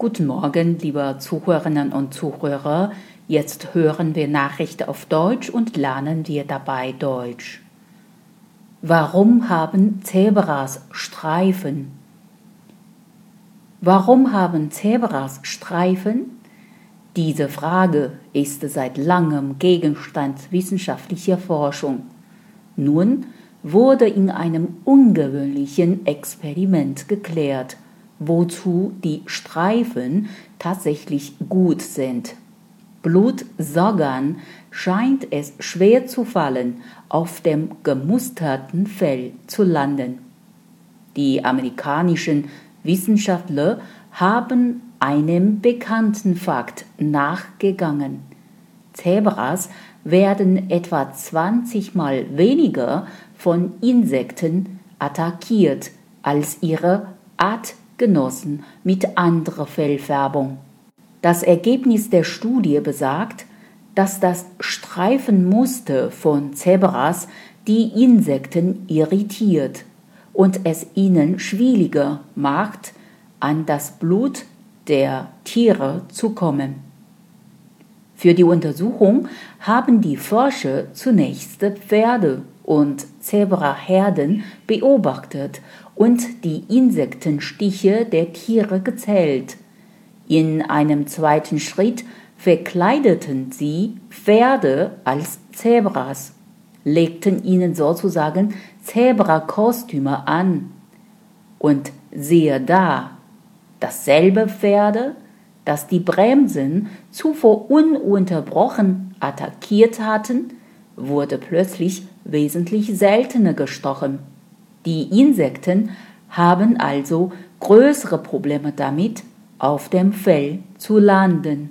Guten Morgen, liebe Zuhörerinnen und Zuhörer. Jetzt hören wir Nachrichten auf Deutsch und lernen wir dabei Deutsch. Warum haben Zebras Streifen? Warum haben Zebras Streifen? Diese Frage ist seit langem Gegenstand wissenschaftlicher Forschung. Nun wurde in einem ungewöhnlichen Experiment geklärt, wozu die Streifen tatsächlich gut sind. Blutsaugern scheint es schwer zu fallen, auf dem gemusterten Fell zu landen. Die amerikanischen Wissenschaftler haben einem bekannten Fakt nachgegangen. Zebras werden etwa 20 mal weniger von Insekten attackiert als ihre Artgenossen mit anderer Fellfärbung. Das Ergebnis der Studie besagt, dass das Streifenmuster von Zebras die Insekten irritiert und es ihnen schwieriger macht, an das Blut der Tiere zu kommen. Für die Untersuchung haben die Forscher zunächst Pferde und Zebraherden beobachtet und die Insektenstiche der Tiere gezählt. In einem zweiten Schritt verkleideten sie Pferde als Zebras, legten ihnen sozusagen Zebrakostüme an. Und siehe da, dasselbe Pferde, das die Bremsen zuvor ununterbrochen attackiert hatten, wurde plötzlich wesentlich seltener gestochen. Die Insekten haben also größere Probleme damit, auf dem Fell zu landen.